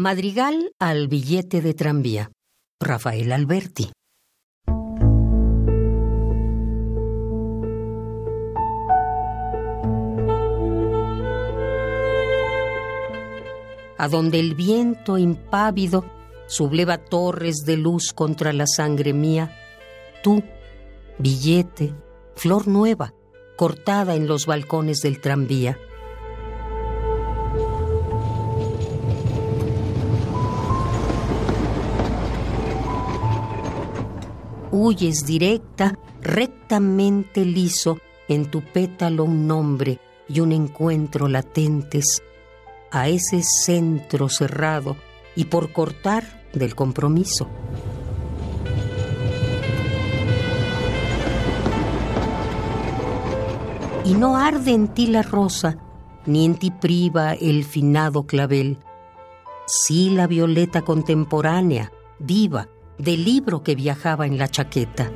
Madrigal al billete de tranvía. Rafael Alberti. A donde el viento impávido subleva torres de luz contra la sangre mía, tú, billete, flor nueva, cortada en los balcones del tranvía huyes directa, rectamente liso, en tu pétalo un nombre y un encuentro latentes, a ese centro cerrado y por cortar del compromiso. Y no arde en ti la rosa, ni en ti priva el finado clavel, sí la violeta contemporánea, viva, del libro que viajaba en la chaqueta.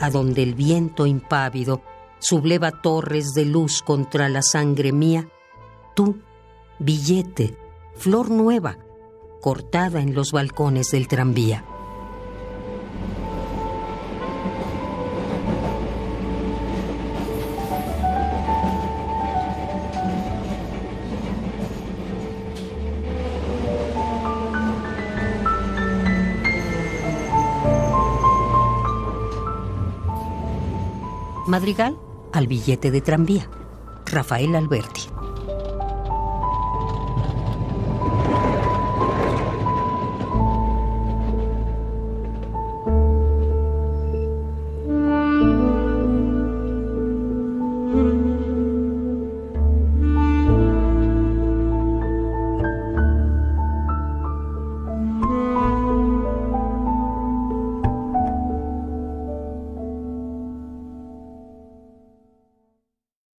A donde el viento impávido subleva torres de luz contra la sangre mía, tú, billete, flor nueva, cortada en los balcones del tranvía. Madrigal al billete de tranvía. Rafael Alberti.